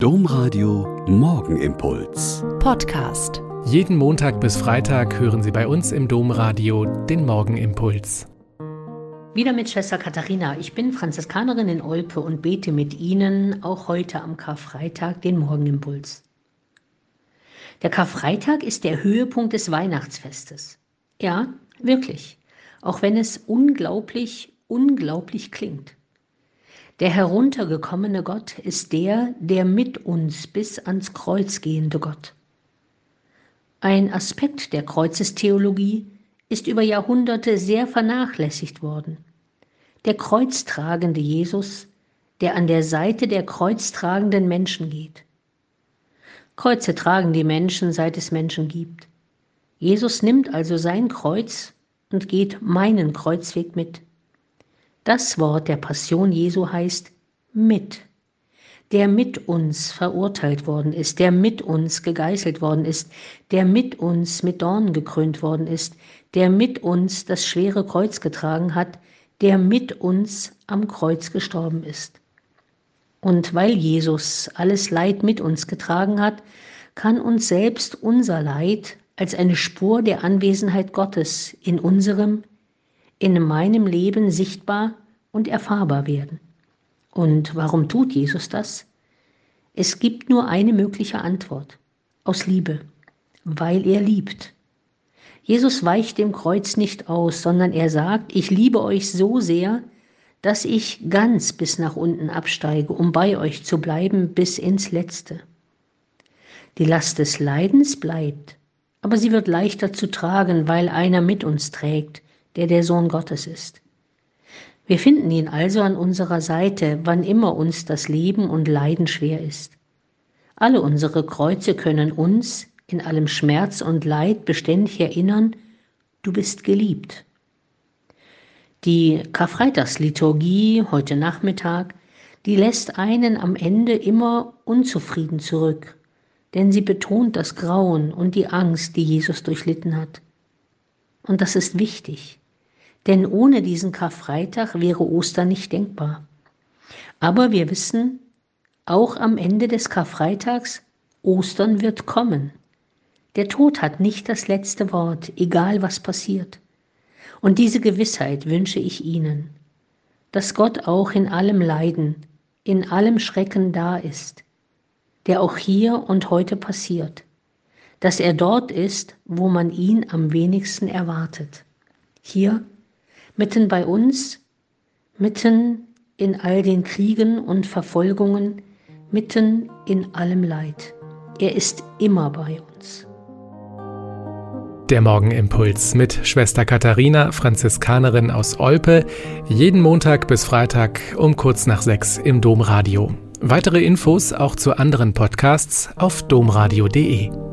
Domradio Morgenimpuls. Podcast. Jeden Montag bis Freitag hören Sie bei uns im Domradio den Morgenimpuls. Wieder mit Schwester Katharina. Ich bin Franziskanerin in Olpe und bete mit Ihnen auch heute am Karfreitag den Morgenimpuls. Der Karfreitag ist der Höhepunkt des Weihnachtsfestes. Ja, wirklich. Auch wenn es unglaublich, unglaublich klingt. Der heruntergekommene Gott ist der, der mit uns bis ans Kreuz gehende Gott. Ein Aspekt der Kreuzestheologie ist über Jahrhunderte sehr vernachlässigt worden. Der kreuztragende Jesus, der an der Seite der kreuztragenden Menschen geht. Kreuze tragen die Menschen, seit es Menschen gibt. Jesus nimmt also sein Kreuz und geht meinen Kreuzweg mit. Das Wort der Passion Jesu heißt mit. Der mit uns verurteilt worden ist, der mit uns gegeißelt worden ist, der mit uns mit Dornen gekrönt worden ist, der mit uns das schwere Kreuz getragen hat, der mit uns am Kreuz gestorben ist. Und weil Jesus alles Leid mit uns getragen hat, kann uns selbst unser Leid als eine Spur der Anwesenheit Gottes in unserem, in meinem Leben sichtbar und erfahrbar werden. Und warum tut Jesus das? Es gibt nur eine mögliche Antwort. Aus Liebe. Weil er liebt. Jesus weicht dem Kreuz nicht aus, sondern er sagt, ich liebe euch so sehr, dass ich ganz bis nach unten absteige, um bei euch zu bleiben bis ins Letzte. Die Last des Leidens bleibt, aber sie wird leichter zu tragen, weil einer mit uns trägt, der der Sohn Gottes ist. Wir finden ihn also an unserer Seite, wann immer uns das Leben und Leiden schwer ist. Alle unsere Kreuze können uns in allem Schmerz und Leid beständig erinnern, du bist geliebt. Die Karfreitagsliturgie heute Nachmittag, die lässt einen am Ende immer unzufrieden zurück, denn sie betont das Grauen und die Angst, die Jesus durchlitten hat. Und das ist wichtig, denn ohne diesen Karfreitag wäre Ostern nicht denkbar. Aber wir wissen, auch am Ende des Karfreitags, Ostern wird kommen. Der Tod hat nicht das letzte Wort, egal was passiert. Und diese Gewissheit wünsche ich Ihnen, dass Gott auch in allem Leiden, in allem Schrecken da ist, der auch hier und heute passiert, dass er dort ist, wo man ihn am wenigsten erwartet. Hier, mitten bei uns, mitten in all den Kriegen und Verfolgungen, mitten in allem Leid. Er ist immer bei uns. Der Morgenimpuls mit Schwester Katharina, Franziskanerin aus Olpe, jeden Montag bis Freitag um kurz nach sechs im Domradio. Weitere Infos auch zu anderen Podcasts auf domradio.de.